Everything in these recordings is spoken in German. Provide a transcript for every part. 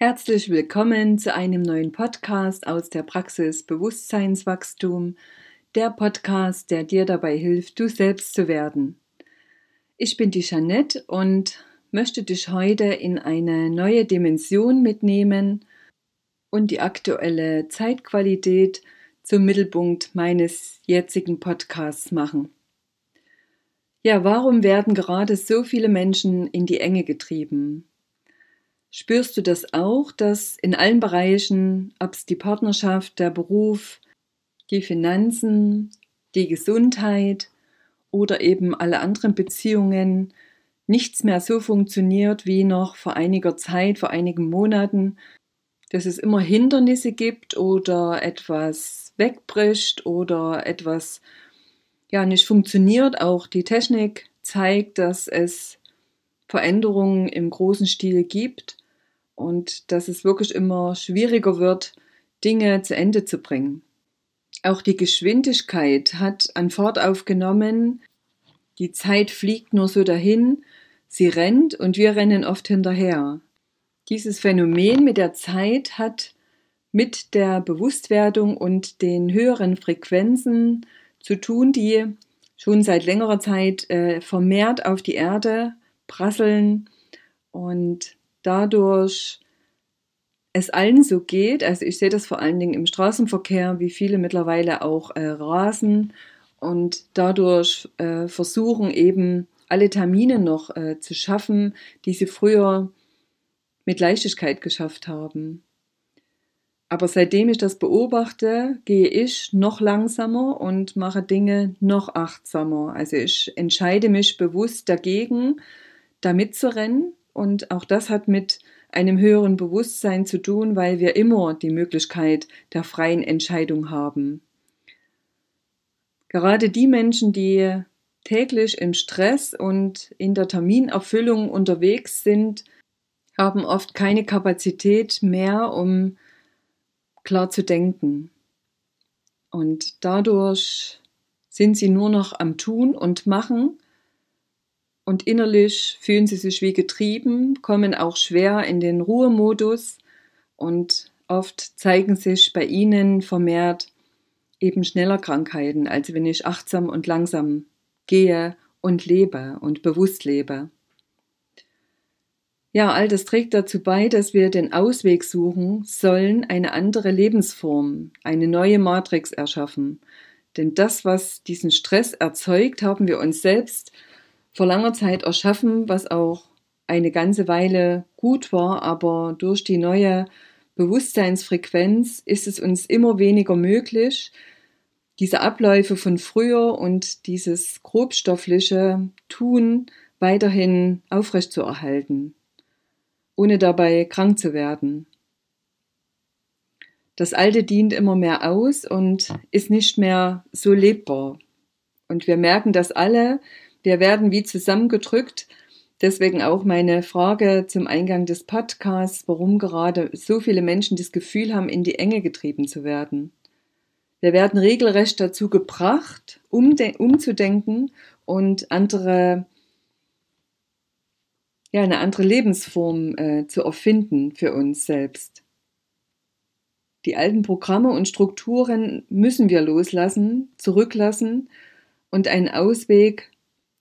Herzlich willkommen zu einem neuen Podcast aus der Praxis Bewusstseinswachstum, der Podcast, der dir dabei hilft, du selbst zu werden. Ich bin die Jeanette und möchte dich heute in eine neue Dimension mitnehmen und die aktuelle Zeitqualität zum Mittelpunkt meines jetzigen Podcasts machen. Ja, warum werden gerade so viele Menschen in die Enge getrieben? Spürst du das auch, dass in allen Bereichen, ob es die Partnerschaft, der Beruf, die Finanzen, die Gesundheit oder eben alle anderen Beziehungen nichts mehr so funktioniert wie noch vor einiger Zeit, vor einigen Monaten, dass es immer Hindernisse gibt oder etwas wegbricht oder etwas ja nicht funktioniert. Auch die Technik zeigt, dass es Veränderungen im großen Stil gibt und dass es wirklich immer schwieriger wird, Dinge zu Ende zu bringen. Auch die Geschwindigkeit hat an Fahrt aufgenommen. Die Zeit fliegt nur so dahin, sie rennt und wir rennen oft hinterher. Dieses Phänomen mit der Zeit hat mit der Bewusstwerdung und den höheren Frequenzen zu tun, die schon seit längerer Zeit äh, vermehrt auf die Erde prasseln und dadurch es allen so geht, also ich sehe das vor allen Dingen im Straßenverkehr, wie viele mittlerweile auch äh, rasen und dadurch äh, versuchen eben alle Termine noch äh, zu schaffen, die sie früher mit Leichtigkeit geschafft haben. Aber seitdem ich das beobachte, gehe ich noch langsamer und mache Dinge noch achtsamer. Also ich entscheide mich bewusst dagegen, da mitzurennen und auch das hat mit einem höheren Bewusstsein zu tun, weil wir immer die Möglichkeit der freien Entscheidung haben. Gerade die Menschen, die täglich im Stress und in der Terminerfüllung unterwegs sind, haben oft keine Kapazität mehr, um klar zu denken. Und dadurch sind sie nur noch am Tun und Machen und innerlich fühlen sie sich wie getrieben, kommen auch schwer in den Ruhemodus und oft zeigen sich bei ihnen vermehrt eben schneller Krankheiten, als wenn ich achtsam und langsam gehe und lebe und bewusst lebe. Ja, all das trägt dazu bei, dass wir den Ausweg suchen sollen, eine andere Lebensform, eine neue Matrix erschaffen. Denn das, was diesen Stress erzeugt, haben wir uns selbst vor langer Zeit erschaffen, was auch eine ganze Weile gut war, aber durch die neue Bewusstseinsfrequenz ist es uns immer weniger möglich, diese Abläufe von früher und dieses grobstoffliche Tun weiterhin aufrechtzuerhalten, ohne dabei krank zu werden. Das Alte dient immer mehr aus und ist nicht mehr so lebbar. Und wir merken das alle, wir werden wie zusammengedrückt. Deswegen auch meine Frage zum Eingang des Podcasts, warum gerade so viele Menschen das Gefühl haben, in die Enge getrieben zu werden. Wir werden regelrecht dazu gebracht, umzudenken und andere, ja, eine andere Lebensform äh, zu erfinden für uns selbst. Die alten Programme und Strukturen müssen wir loslassen, zurücklassen und einen Ausweg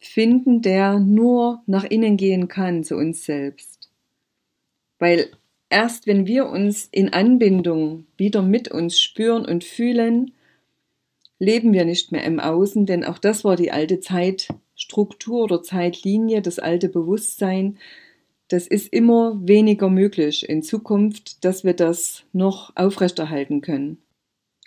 finden, der nur nach innen gehen kann zu uns selbst. Weil erst wenn wir uns in Anbindung wieder mit uns spüren und fühlen, leben wir nicht mehr im Außen, denn auch das war die alte Zeitstruktur oder Zeitlinie, das alte Bewusstsein. Das ist immer weniger möglich in Zukunft, dass wir das noch aufrechterhalten können.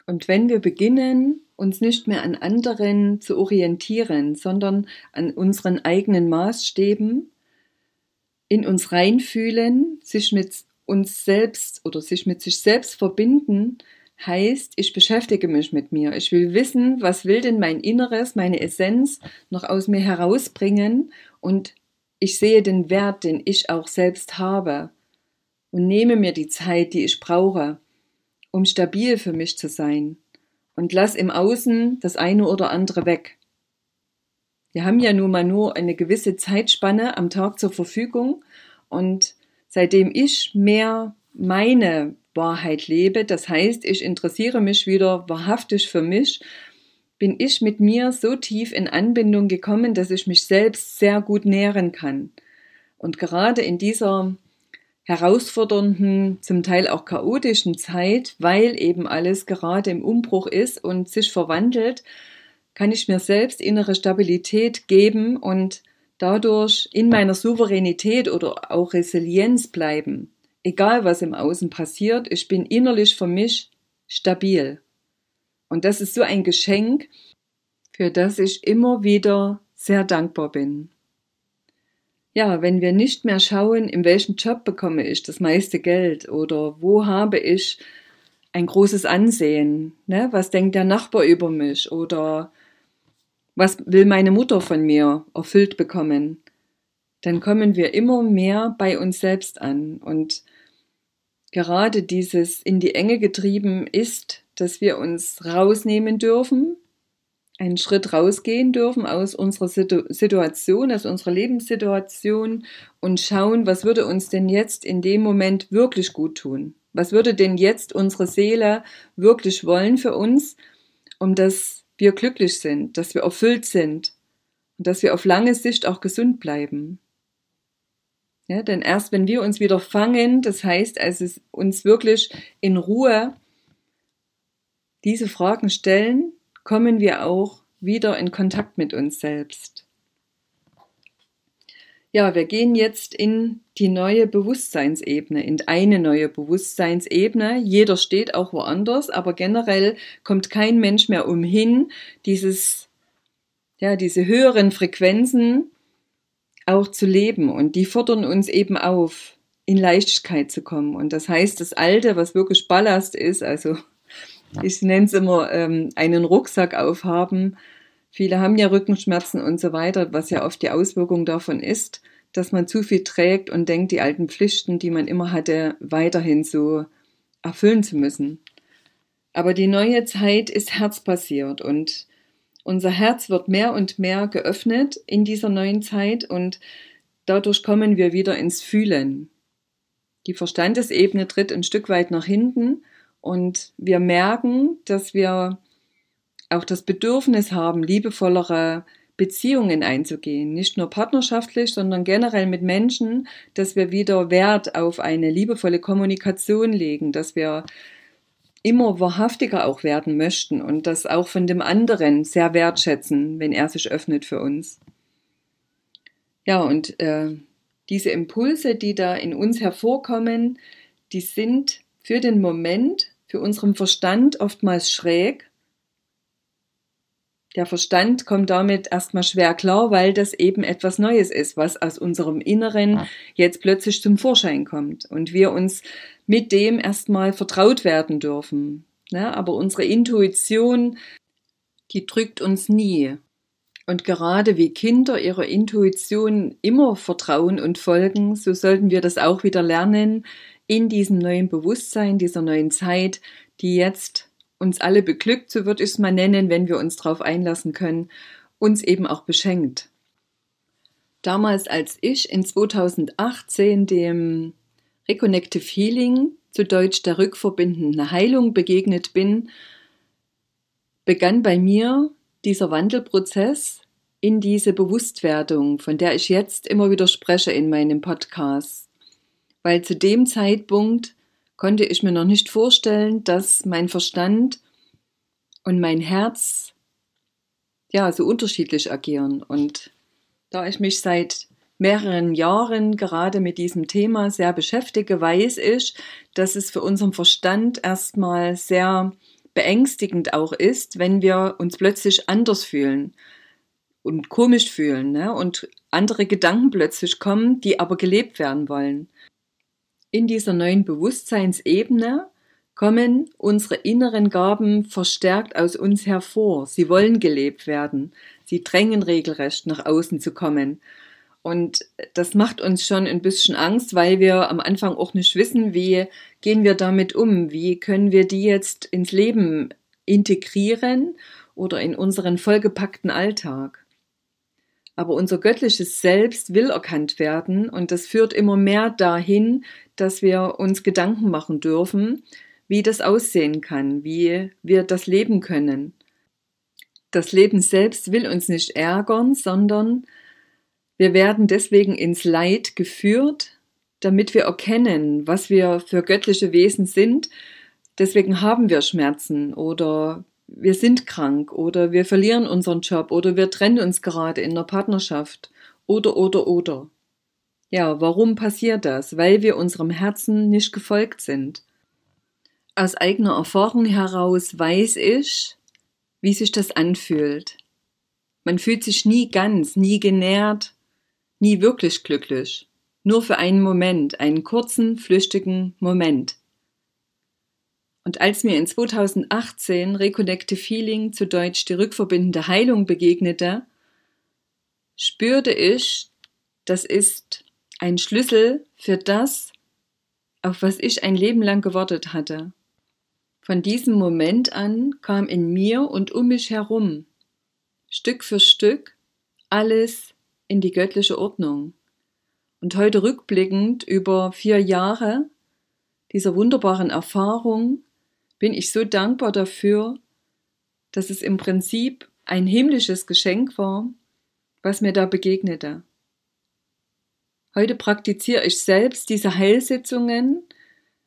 Und wenn wir beginnen, uns nicht mehr an anderen zu orientieren, sondern an unseren eigenen Maßstäben, in uns reinfühlen, sich mit uns selbst oder sich mit sich selbst verbinden, heißt, ich beschäftige mich mit mir. Ich will wissen, was will denn mein Inneres, meine Essenz noch aus mir herausbringen und ich sehe den Wert, den ich auch selbst habe und nehme mir die Zeit, die ich brauche, um stabil für mich zu sein und lass im Außen das eine oder andere weg. Wir haben ja nun mal nur eine gewisse Zeitspanne am Tag zur Verfügung und seitdem ich mehr meine Wahrheit lebe, das heißt, ich interessiere mich wieder wahrhaftig für mich, bin ich mit mir so tief in Anbindung gekommen, dass ich mich selbst sehr gut nähren kann. Und gerade in dieser herausfordernden, zum Teil auch chaotischen Zeit, weil eben alles gerade im Umbruch ist und sich verwandelt, kann ich mir selbst innere Stabilität geben und dadurch in meiner Souveränität oder auch Resilienz bleiben. Egal was im Außen passiert, ich bin innerlich für mich stabil. Und das ist so ein Geschenk, für das ich immer wieder sehr dankbar bin. Ja, wenn wir nicht mehr schauen, in welchem Job bekomme ich das meiste Geld oder wo habe ich ein großes Ansehen, ne? was denkt der Nachbar über mich oder was will meine Mutter von mir erfüllt bekommen, dann kommen wir immer mehr bei uns selbst an. Und gerade dieses in die Enge getrieben ist, dass wir uns rausnehmen dürfen, einen Schritt rausgehen dürfen aus unserer Situation, aus unserer Lebenssituation und schauen, was würde uns denn jetzt in dem Moment wirklich gut tun? Was würde denn jetzt unsere Seele wirklich wollen für uns, um das wir glücklich sind, dass wir erfüllt sind und dass wir auf lange Sicht auch gesund bleiben. Ja, denn erst wenn wir uns wieder fangen, das heißt, als es uns wirklich in Ruhe diese Fragen stellen, kommen wir auch wieder in Kontakt mit uns selbst. Ja, wir gehen jetzt in die neue Bewusstseinsebene, in eine neue Bewusstseinsebene. Jeder steht auch woanders, aber generell kommt kein Mensch mehr umhin, dieses, ja, diese höheren Frequenzen auch zu leben. Und die fordern uns eben auf, in Leichtigkeit zu kommen. Und das heißt, das Alte, was wirklich Ballast ist, also ich nenne es immer ähm, einen Rucksack aufhaben, Viele haben ja Rückenschmerzen und so weiter, was ja oft die Auswirkung davon ist, dass man zu viel trägt und denkt, die alten Pflichten, die man immer hatte, weiterhin so erfüllen zu müssen. Aber die neue Zeit ist herzbasiert und unser Herz wird mehr und mehr geöffnet in dieser neuen Zeit und dadurch kommen wir wieder ins Fühlen. Die Verstandesebene tritt ein Stück weit nach hinten und wir merken, dass wir auch das Bedürfnis haben, liebevollere Beziehungen einzugehen, nicht nur partnerschaftlich, sondern generell mit Menschen, dass wir wieder Wert auf eine liebevolle Kommunikation legen, dass wir immer wahrhaftiger auch werden möchten und das auch von dem anderen sehr wertschätzen, wenn er sich öffnet für uns. Ja, und äh, diese Impulse, die da in uns hervorkommen, die sind für den Moment, für unseren Verstand oftmals schräg der Verstand kommt damit erstmal schwer klar, weil das eben etwas Neues ist, was aus unserem Inneren jetzt plötzlich zum Vorschein kommt und wir uns mit dem erstmal vertraut werden dürfen. Ja, aber unsere Intuition, die drückt uns nie. Und gerade wie Kinder ihrer Intuition immer vertrauen und folgen, so sollten wir das auch wieder lernen in diesem neuen Bewusstsein, dieser neuen Zeit, die jetzt uns alle beglückt, so würde ich es mal nennen, wenn wir uns darauf einlassen können, uns eben auch beschenkt. Damals, als ich in 2018 dem Reconnective Healing, zu Deutsch der rückverbindenden Heilung, begegnet bin, begann bei mir dieser Wandelprozess in diese Bewusstwerdung, von der ich jetzt immer wieder spreche in meinem Podcast. Weil zu dem Zeitpunkt konnte ich mir noch nicht vorstellen, dass mein Verstand und mein Herz ja so unterschiedlich agieren. Und da ich mich seit mehreren Jahren gerade mit diesem Thema sehr beschäftige, weiß ich, dass es für unseren Verstand erstmal sehr beängstigend auch ist, wenn wir uns plötzlich anders fühlen und komisch fühlen ne? und andere Gedanken plötzlich kommen, die aber gelebt werden wollen. In dieser neuen Bewusstseinsebene kommen unsere inneren Gaben verstärkt aus uns hervor. Sie wollen gelebt werden. Sie drängen regelrecht nach außen zu kommen. Und das macht uns schon ein bisschen Angst, weil wir am Anfang auch nicht wissen, wie gehen wir damit um, wie können wir die jetzt ins Leben integrieren oder in unseren vollgepackten Alltag. Aber unser göttliches Selbst will erkannt werden und das führt immer mehr dahin, dass wir uns Gedanken machen dürfen, wie das aussehen kann, wie wir das leben können. Das Leben selbst will uns nicht ärgern, sondern wir werden deswegen ins Leid geführt, damit wir erkennen, was wir für göttliche Wesen sind. Deswegen haben wir Schmerzen oder wir sind krank oder wir verlieren unseren Job oder wir trennen uns gerade in der Partnerschaft oder oder oder. Ja, warum passiert das? Weil wir unserem Herzen nicht gefolgt sind. Aus eigener Erfahrung heraus weiß ich, wie sich das anfühlt. Man fühlt sich nie ganz, nie genährt, nie wirklich glücklich. Nur für einen Moment, einen kurzen, flüchtigen Moment. Und als mir in 2018 Reconnective Feeling zu Deutsch die rückverbindende Heilung begegnete, spürte ich, das ist ein Schlüssel für das, auf was ich ein Leben lang gewartet hatte. Von diesem Moment an kam in mir und um mich herum Stück für Stück alles in die göttliche Ordnung. Und heute rückblickend über vier Jahre dieser wunderbaren Erfahrung bin ich so dankbar dafür, dass es im Prinzip ein himmlisches Geschenk war, was mir da begegnete. Heute praktiziere ich selbst diese Heilsitzungen,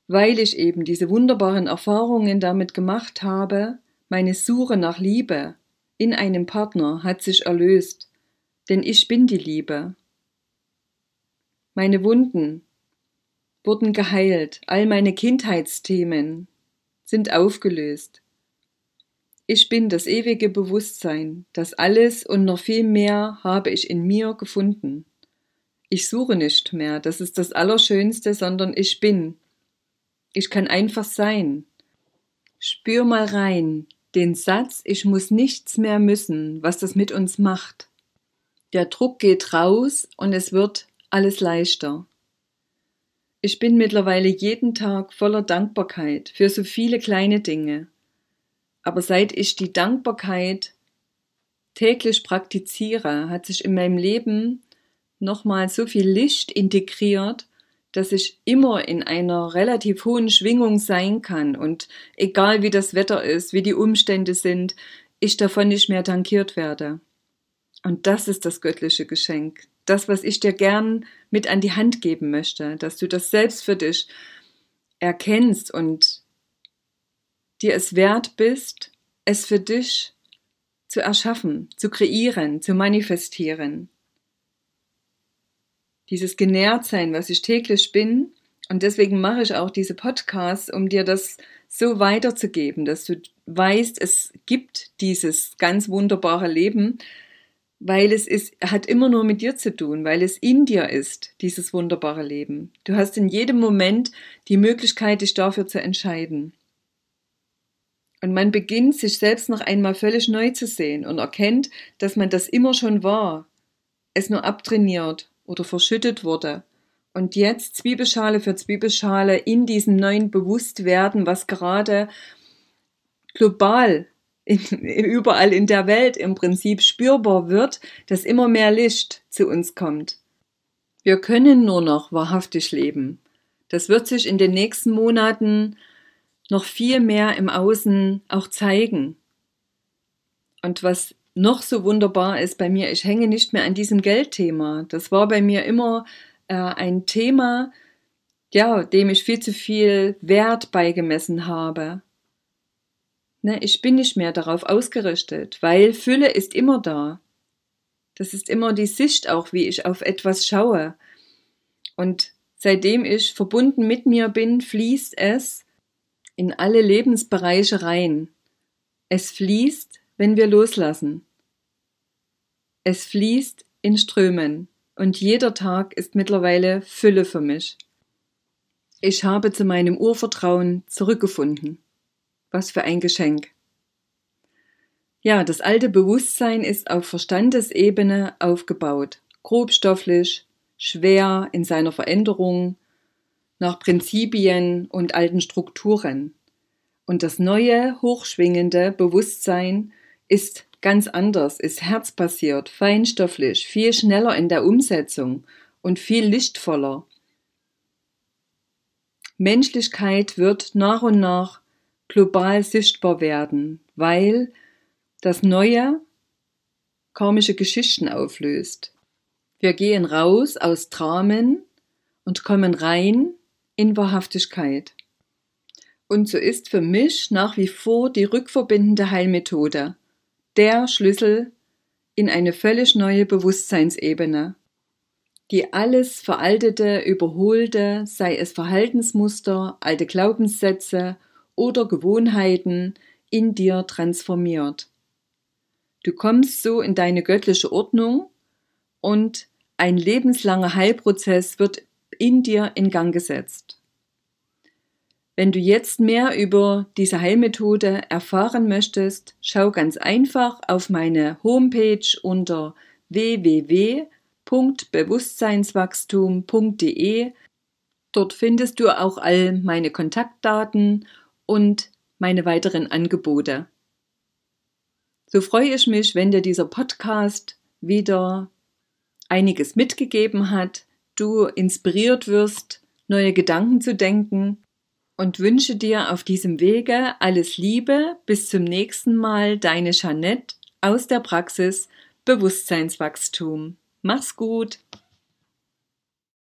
weil ich eben diese wunderbaren Erfahrungen damit gemacht habe, meine Suche nach Liebe in einem Partner hat sich erlöst, denn ich bin die Liebe. Meine Wunden wurden geheilt, all meine Kindheitsthemen, sind aufgelöst. Ich bin das ewige Bewusstsein, das alles und noch viel mehr habe ich in mir gefunden. Ich suche nicht mehr, das ist das Allerschönste, sondern ich bin. Ich kann einfach sein. Spür mal rein, den Satz, ich muss nichts mehr müssen, was das mit uns macht. Der Druck geht raus und es wird alles leichter. Ich bin mittlerweile jeden Tag voller Dankbarkeit für so viele kleine Dinge. Aber seit ich die Dankbarkeit täglich praktiziere, hat sich in meinem Leben nochmal so viel Licht integriert, dass ich immer in einer relativ hohen Schwingung sein kann und egal wie das Wetter ist, wie die Umstände sind, ich davon nicht mehr tankiert werde. Und das ist das göttliche Geschenk, das, was ich dir gern mit an die Hand geben möchte, dass du das selbst für dich erkennst und dir es wert bist, es für dich zu erschaffen, zu kreieren, zu manifestieren. Dieses Genährtsein, was ich täglich bin, und deswegen mache ich auch diese Podcasts, um dir das so weiterzugeben, dass du weißt, es gibt dieses ganz wunderbare Leben, weil es ist, hat immer nur mit dir zu tun, weil es in dir ist, dieses wunderbare Leben. Du hast in jedem Moment die Möglichkeit, dich dafür zu entscheiden. Und man beginnt, sich selbst noch einmal völlig neu zu sehen und erkennt, dass man das immer schon war, es nur abtrainiert oder verschüttet wurde. Und jetzt Zwiebelschale für Zwiebelschale in diesem neuen Bewusstwerden, was gerade global in, überall in der Welt im Prinzip spürbar wird, dass immer mehr Licht zu uns kommt. Wir können nur noch wahrhaftig leben. Das wird sich in den nächsten Monaten noch viel mehr im Außen auch zeigen. Und was noch so wunderbar ist bei mir, ich hänge nicht mehr an diesem Geldthema. Das war bei mir immer äh, ein Thema, ja, dem ich viel zu viel Wert beigemessen habe. Ne, ich bin nicht mehr darauf ausgerichtet, weil Fülle ist immer da. Das ist immer die Sicht auch, wie ich auf etwas schaue. Und seitdem ich verbunden mit mir bin, fließt es in alle Lebensbereiche rein. Es fließt, wenn wir loslassen. Es fließt in Strömen und jeder Tag ist mittlerweile Fülle für mich. Ich habe zu meinem Urvertrauen zurückgefunden. Was für ein Geschenk. Ja, das alte Bewusstsein ist auf Verstandesebene aufgebaut, grobstofflich, schwer in seiner Veränderung, nach Prinzipien und alten Strukturen. Und das neue, hochschwingende Bewusstsein ist ganz anders, ist herzbasiert, feinstofflich, viel schneller in der Umsetzung und viel lichtvoller. Menschlichkeit wird nach und nach global sichtbar werden, weil das Neue karmische Geschichten auflöst. Wir gehen raus aus Dramen und kommen rein in Wahrhaftigkeit. Und so ist für mich nach wie vor die rückverbindende Heilmethode der Schlüssel in eine völlig neue Bewusstseinsebene, die alles Veraltete, Überholte, sei es Verhaltensmuster, alte Glaubenssätze oder Gewohnheiten, in dir transformiert. Du kommst so in deine göttliche Ordnung und ein lebenslanger Heilprozess wird in dir in Gang gesetzt. Wenn du jetzt mehr über diese Heilmethode erfahren möchtest, schau ganz einfach auf meine Homepage unter www.bewusstseinswachstum.de. Dort findest du auch all meine Kontaktdaten und meine weiteren Angebote. So freue ich mich, wenn dir dieser Podcast wieder einiges mitgegeben hat, du inspiriert wirst, neue Gedanken zu denken und wünsche dir auf diesem Wege alles Liebe. Bis zum nächsten Mal, deine Jeanette aus der Praxis Bewusstseinswachstum. Mach's gut!